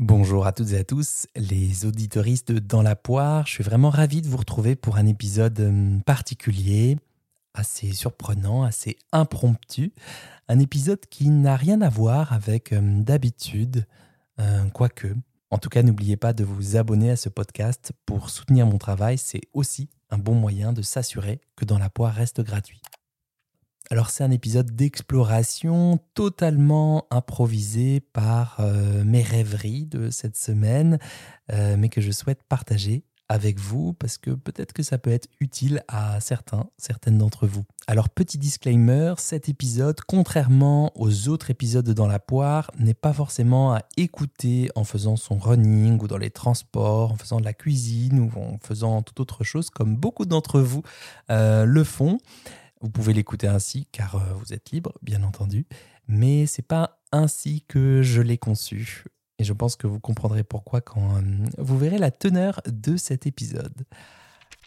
Bonjour à toutes et à tous, les auditoristes Dans la poire. Je suis vraiment ravi de vous retrouver pour un épisode hum, particulier, assez surprenant, assez impromptu. Un épisode qui n'a rien à voir avec hum, d'habitude, euh, quoique. En tout cas, n'oubliez pas de vous abonner à ce podcast pour soutenir mon travail. C'est aussi un bon moyen de s'assurer que Dans la poire reste gratuit. Alors c'est un épisode d'exploration totalement improvisé par euh, mes rêveries de cette semaine, euh, mais que je souhaite partager avec vous parce que peut-être que ça peut être utile à certains, certaines d'entre vous. Alors petit disclaimer, cet épisode, contrairement aux autres épisodes dans la poire, n'est pas forcément à écouter en faisant son running ou dans les transports, en faisant de la cuisine ou en faisant toute autre chose comme beaucoup d'entre vous euh, le font. Vous pouvez l'écouter ainsi car euh, vous êtes libre, bien entendu, mais c'est pas ainsi que je l'ai conçu. Et je pense que vous comprendrez pourquoi quand euh, vous verrez la teneur de cet épisode.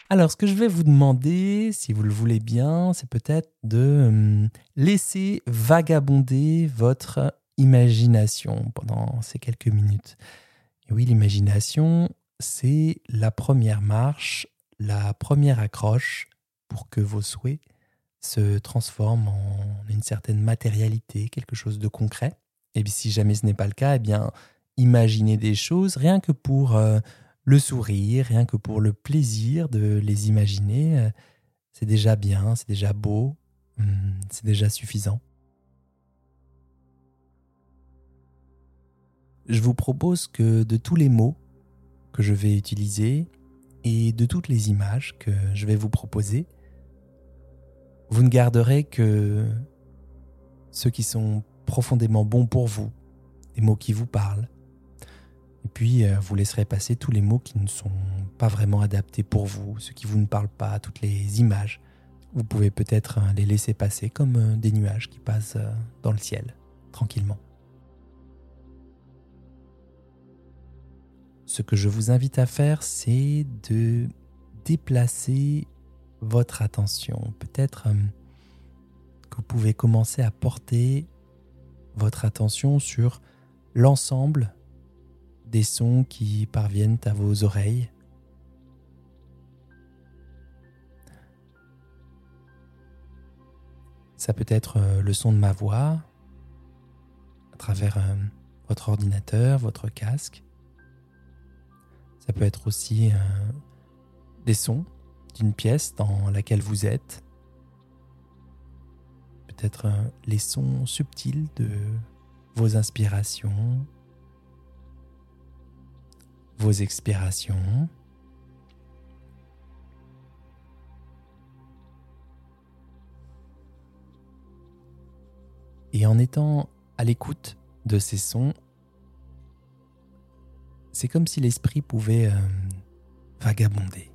Alors, ce que je vais vous demander, si vous le voulez bien, c'est peut-être de euh, laisser vagabonder votre imagination pendant ces quelques minutes. Oui, l'imagination, c'est la première marche, la première accroche pour que vos souhaits se transforme en une certaine matérialité, quelque chose de concret. Et si jamais ce n'est pas le cas, eh bien, imaginez des choses rien que pour euh, le sourire, rien que pour le plaisir de les imaginer. Euh, c'est déjà bien, c'est déjà beau, hum, c'est déjà suffisant. Je vous propose que de tous les mots que je vais utiliser et de toutes les images que je vais vous proposer, vous ne garderez que ceux qui sont profondément bons pour vous, des mots qui vous parlent. Et puis, euh, vous laisserez passer tous les mots qui ne sont pas vraiment adaptés pour vous, ceux qui vous ne parlent pas, toutes les images. Vous pouvez peut-être euh, les laisser passer comme euh, des nuages qui passent dans le ciel, tranquillement. Ce que je vous invite à faire, c'est de déplacer votre attention. Peut-être euh, que vous pouvez commencer à porter votre attention sur l'ensemble des sons qui parviennent à vos oreilles. Ça peut être euh, le son de ma voix à travers euh, votre ordinateur, votre casque. Ça peut être aussi des sons d'une pièce dans laquelle vous êtes. Peut-être euh, les sons subtils de vos inspirations, vos expirations. Et en étant à l'écoute de ces sons, c'est comme si l'esprit pouvait euh, vagabonder.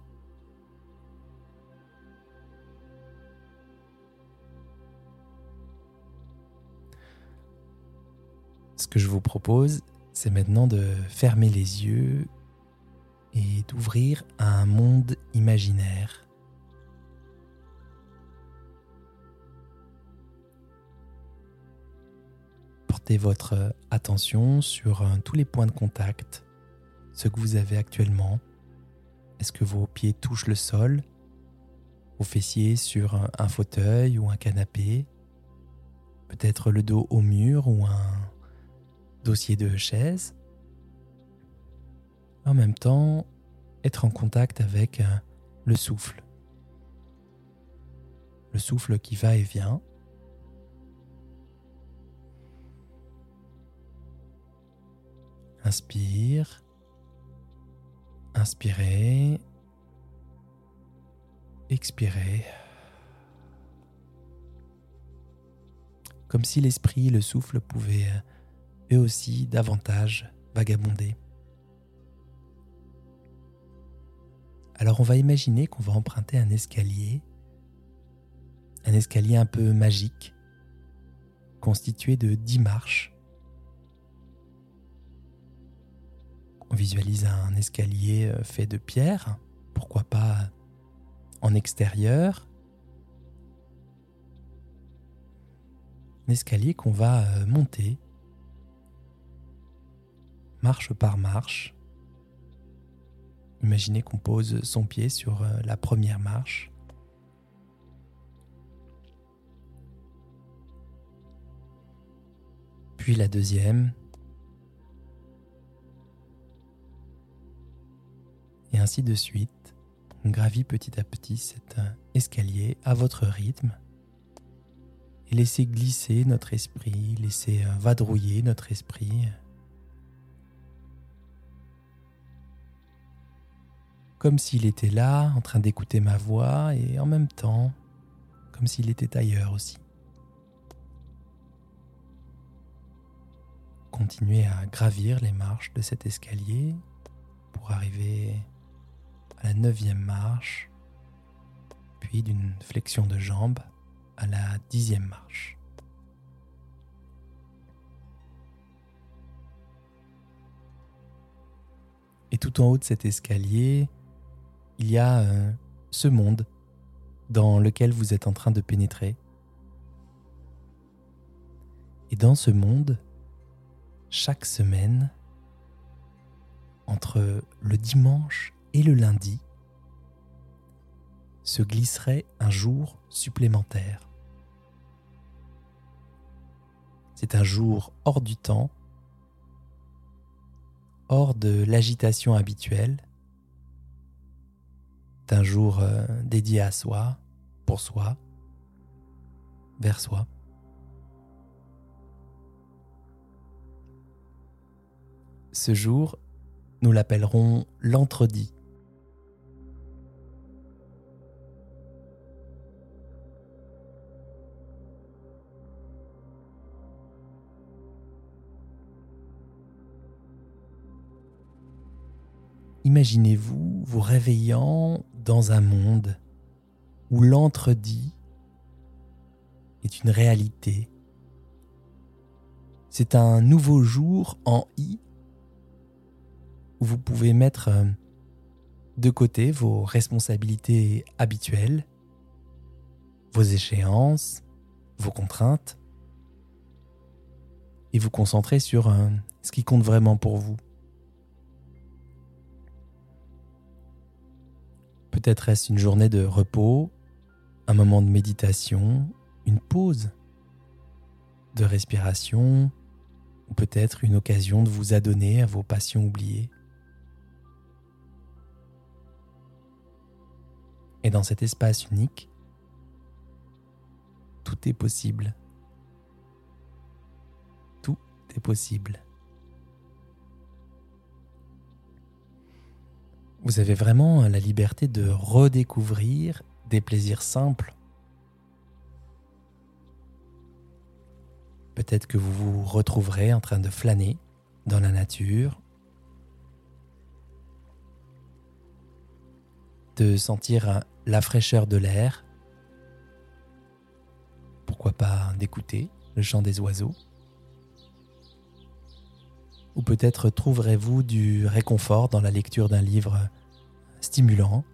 Ce que je vous propose, c'est maintenant de fermer les yeux et d'ouvrir un monde imaginaire. Portez votre attention sur euh, tous les points de contact, ce que vous avez actuellement. Est-ce que vos pieds touchent le sol? Vos fessiers sur un fauteuil ou un canapé? Peut-être le dos au mur ou un dossier de chaise. En même temps, être en contact avec euh, le souffle. Le souffle qui va et vient. Inspire. Inspirez. Expirez. Comme si l'esprit, le souffle pouvaient euh, eux aussi davantage vagabonder. Alors on va imaginer qu'on va emprunter un escalier, un escalier un peu magique, constitué de dix marches. On visualise un escalier euh, fait de pierre, pourquoi pas en extérieur. Un escalier qu'on va euh, monter marche par marche. Imaginez qu'on pose son pied sur euh, la première marche. Puis la deuxième. Et ainsi de suite. On gravit petit à petit cet euh, escalier à votre rythme et laissez glisser notre esprit, laissez euh, vadrouiller notre esprit. Comme s'il était là, en train d'écouter ma voix, et en même temps, comme s'il était ailleurs aussi. Continuez à gravir les marches de cet escalier pour arriver à la neuvième marche, puis d'une flexion de jambes à la dixième marche. Et tout en haut de cet escalier, il y a euh, ce monde dans lequel vous êtes en train de pénétrer. Et dans ce monde, chaque semaine, entre le dimanche et le lundi, se glisserait un jour supplémentaire. C'est un jour hors du temps, hors de l'agitation habituelle. Un jour euh, dédié à soi, pour soi, vers soi. Ce jour, nous l'appellerons l'entredit. Imaginez-vous vous réveillant dans un monde où l'entre-dit est une réalité. C'est un nouveau jour en I où vous pouvez mettre euh, de côté vos responsabilités habituelles, vos échéances, vos contraintes, et vous concentrer sur euh, ce qui compte vraiment pour vous. Peut-être est-ce une journée de repos, un moment de méditation, une pause de respiration, ou peut-être une occasion de vous adonner à vos passions oubliées. Et dans cet espace unique, tout est possible. Tout est possible. Vous avez vraiment la liberté de redécouvrir des plaisirs simples. Peut-être que vous vous retrouverez en train de flâner dans la nature, de sentir la fraîcheur de l'air, pourquoi pas d'écouter le chant des oiseaux. Ou peut-être trouverez-vous du réconfort dans la lecture d'un livre stimulant,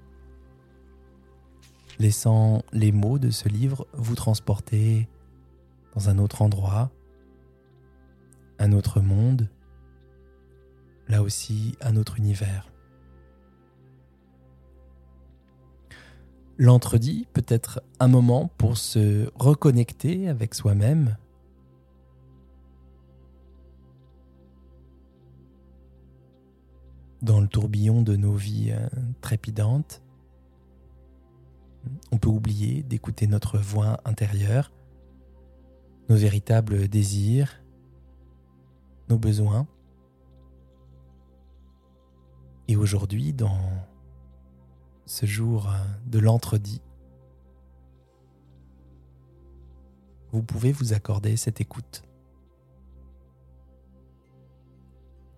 laissant les mots de ce livre vous transporter dans un autre endroit, un autre monde, là aussi un autre univers. L'entredit peut être un moment pour se reconnecter avec soi-même, dans le tourbillon de nos vies euh, trépidantes. On peut oublier d'écouter notre voix intérieure, nos véritables désirs, nos besoins. Et aujourd'hui, dans ce jour euh, de l'entredit, vous pouvez vous accorder cette écoute.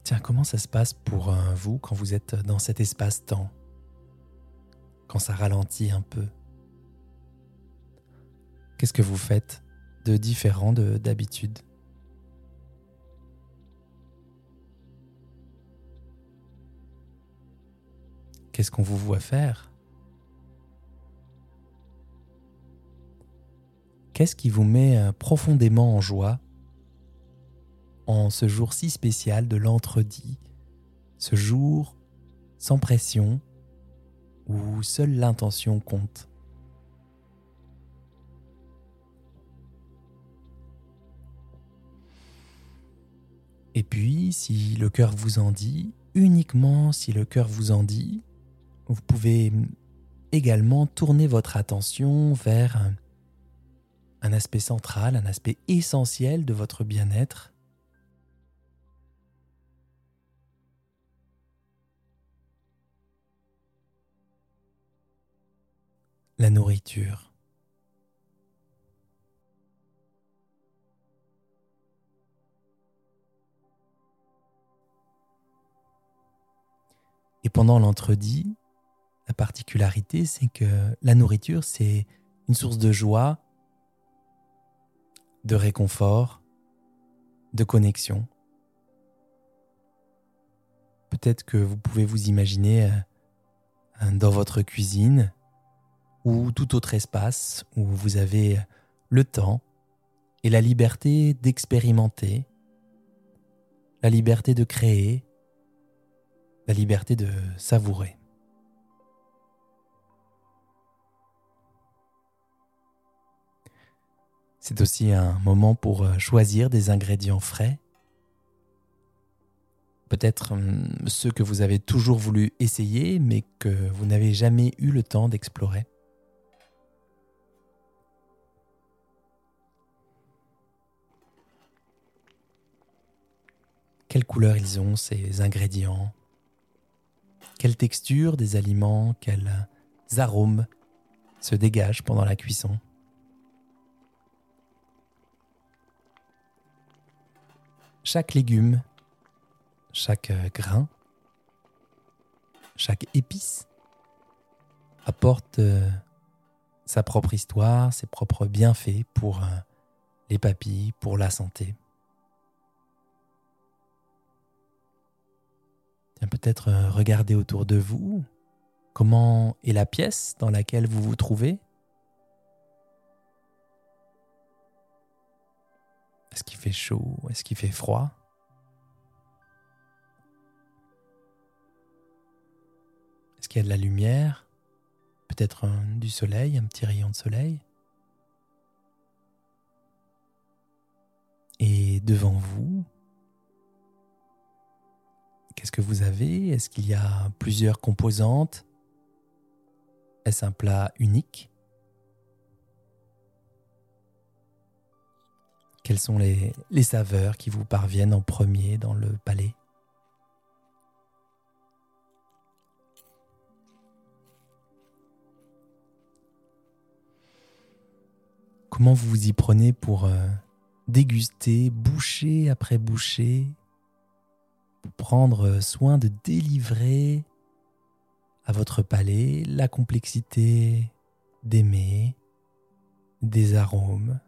Tiens, comment ça se passe pour euh, vous quand vous êtes dans cet espace-temps? Quand ça ralentit un peu? Qu'est-ce que vous faites de différent d'habitude? Qu'est-ce qu'on vous voit faire? Qu'est-ce qui vous met euh, profondément en joie en ce jour si spécial de l'entredit, ce jour sans pression où seule l'intention compte. Et puis, si le cœur vous en dit, uniquement si le cœur vous en dit, vous pouvez également tourner votre attention vers un aspect central, un aspect essentiel de votre bien-être. Nourriture. Et pendant l'entredit, la particularité, c'est que la nourriture, c'est une source de joie, de réconfort, de connexion. Peut-être que vous pouvez vous imaginer euh, dans votre cuisine ou tout autre espace où vous avez le temps et la liberté d'expérimenter, la liberté de créer, la liberté de savourer. C'est aussi un moment pour euh, choisir des ingrédients frais, peut-être hum, ceux que vous avez toujours voulu essayer mais que vous n'avez jamais eu le temps d'explorer. Quelle couleur ils ont ces ingrédients? Quelle texture des aliments, quels arômes se dégagent pendant la cuisson? Chaque légume, chaque grain, chaque épice apporte euh, sa propre histoire, ses propres bienfaits pour euh, les papilles, pour la santé. Peut-être euh, regarder autour de vous. Comment est la pièce dans laquelle vous vous trouvez? Est-ce qu'il fait chaud? Est-ce qu'il fait froid? Est-ce qu'il y a de la lumière? Peut-être du soleil, un petit rayon de soleil? Et devant vous, Qu'est-ce que vous avez? Est-ce qu'il y a plusieurs composantes? Est-ce un plat unique? Quelles sont les, saveurs qui vous parviennent en premier dans le palais? Comment vous vous y prenez pour euh, déguster bouchée après bouchée prendre soin de délivrer à votre palais la complexité d'aimer, des arômes,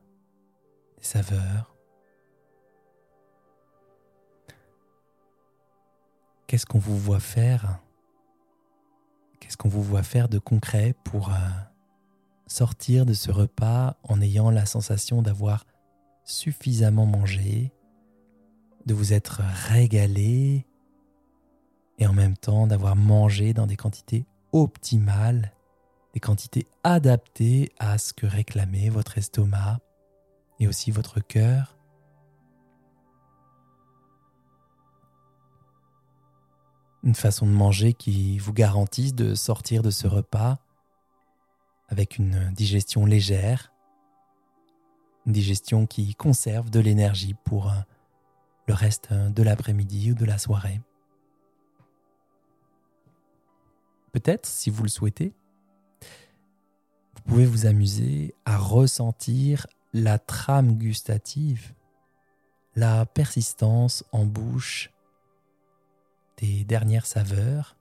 des saveurs. Qu'est-ce qu'on vous voit faire? Qu'est-ce qu'on vous voit faire de concret pour euh, sortir de ce repas en ayant la sensation d'avoir suffisamment mangé, de vous être régalé et en même temps d'avoir mangé dans des quantités optimales, des quantités adaptées à ce que réclamait votre estomac et aussi votre cœur. Une façon de manger qui vous garantisse de sortir de ce repas avec une digestion légère, une digestion qui conserve de l'énergie pour le reste de l'après-midi ou de la soirée. Peut-être, si vous le souhaitez, vous pouvez vous amuser à ressentir la trame gustative, la persistance en bouche des dernières saveurs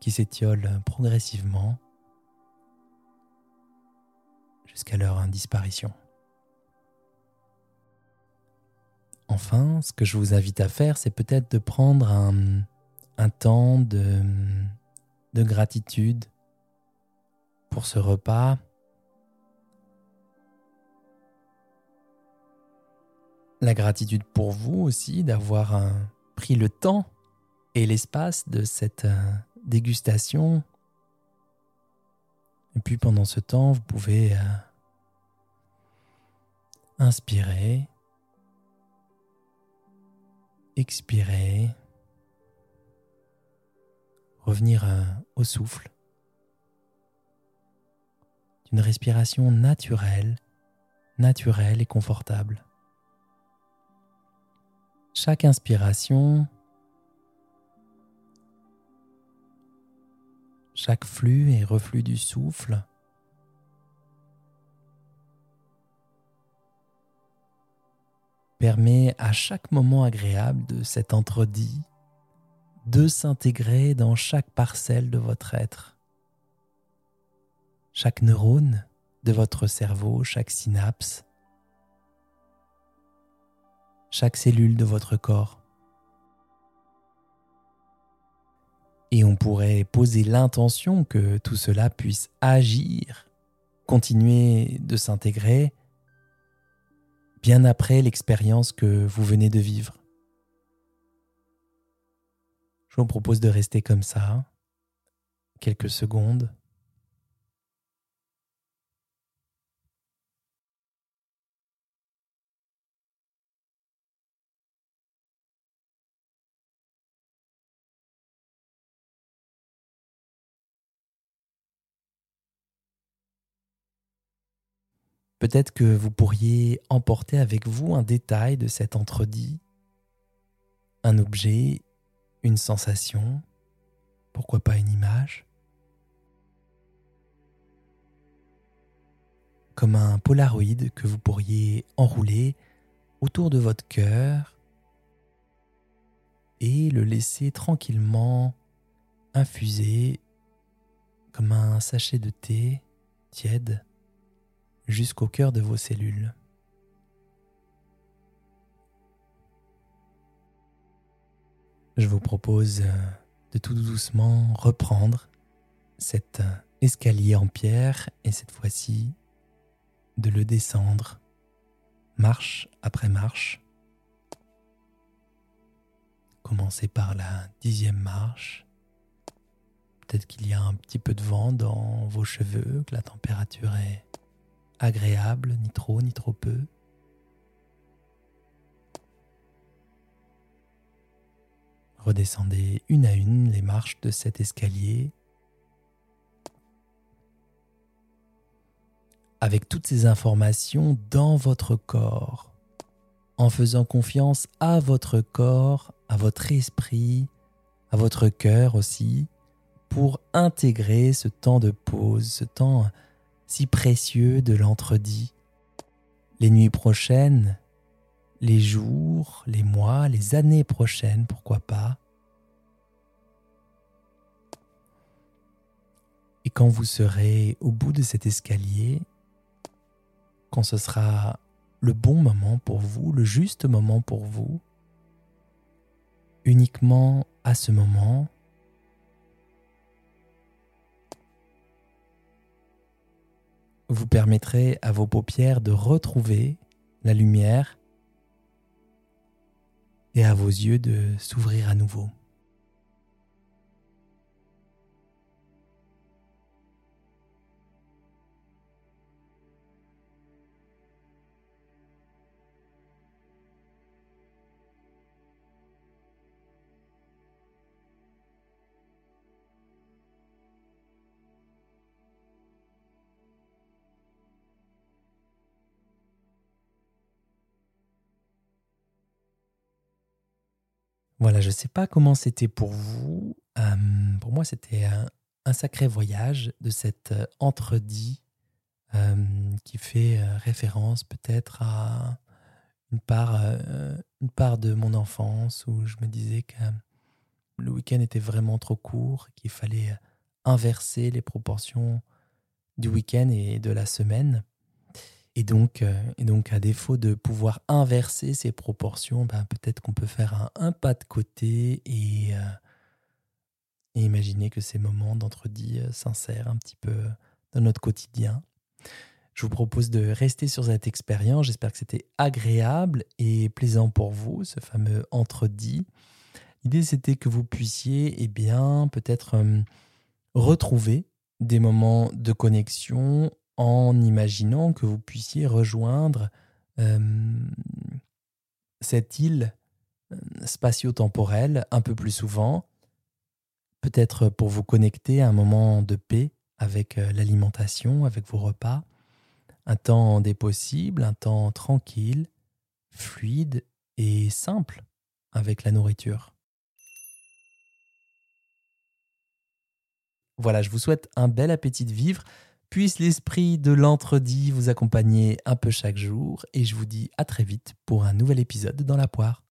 qui s'étiolent progressivement jusqu'à leur disparition. Enfin, ce que je vous invite à faire, c'est peut-être de prendre un, temps de, de gratitude pour ce repas. La gratitude pour vous aussi d'avoir euh, pris le temps et l'espace de cette euh, dégustation. Et puis pendant ce temps, vous pouvez euh, inspirer, expirer, revenir au souffle. Une respiration naturelle, naturelle et confortable. Chaque inspiration, chaque flux et reflux du souffle permet à chaque moment agréable de cet entredit de s'intégrer dans chaque parcelle de votre être. Chaque neurone de votre cerveau, chaque synapse, chaque cellule de votre corps. Et on pourrait poser l'intention que tout cela puisse agir, continuer de s'intégrer bien après l'expérience que vous venez de vivre. Je vous propose de rester comme ça quelques secondes. Peut-être que vous pourriez emporter avec vous un détail de cet entredit, un objet, une sensation, pourquoi pas une image, comme un polaroid que vous pourriez enrouler autour de votre cœur et le laisser tranquillement infuser comme un sachet de thé tiède jusqu'au cœur de vos cellules. Je vous propose euh, de tout doucement reprendre cet euh, escalier en pierre et cette fois-ci de le descendre marche après marche. Commencez par la dixième marche. Peut-être qu'il y a un petit peu de vent dans vos cheveux, que la température est agréable, ni trop ni trop peu. Redescendez une à une les marches de cet escalier avec toutes ces informations dans votre corps, en faisant confiance à votre corps, à votre esprit, à votre cœur aussi, pour intégrer ce temps de pause, ce temps si précieux de l'entredit. Les nuits prochaines, les jours, les mois, les années prochaines, pourquoi pas. Et quand vous serez au bout de cet escalier, quand ce sera le bon moment pour vous, le juste moment pour vous, uniquement à ce moment, vous permettrez à vos paupières de retrouver la lumière et à vos yeux de s'ouvrir à nouveau. Voilà, je ne sais pas comment c'était pour vous. pour moi, c'était un, sacré voyage de cet entredit qui fait référence peut-être à une part, une part de mon enfance où je me disais que le week-end était vraiment trop court, qu'il fallait inverser les proportions du week-end et de la semaine. Et donc, euh, et donc, à défaut de pouvoir inverser ces proportions, ben, peut-être qu'on peut faire un, pas de côté et, euh, et, imaginer que ces moments d'entredit euh, s'insèrent un petit peu dans notre quotidien. Je vous propose de rester sur cette expérience. J'espère que c'était agréable et plaisant pour vous, ce fameux entre-dit. L'idée, c'était que vous puissiez, eh bien, peut-être retrouver des moments de connexion en imaginant que vous puissiez rejoindre euh, cette île euh, spatio-temporelle un peu plus souvent, peut-être pour vous connecter à un moment de paix avec l'alimentation, avec vos repas, un temps des possibles, un temps tranquille, fluide et simple avec la nourriture. Voilà, je vous souhaite un bel appétit de vivre. Puisse l'esprit de l'entre-dit vous accompagner un peu chaque jour et je vous dis à très vite pour un nouvel épisode dans la poire.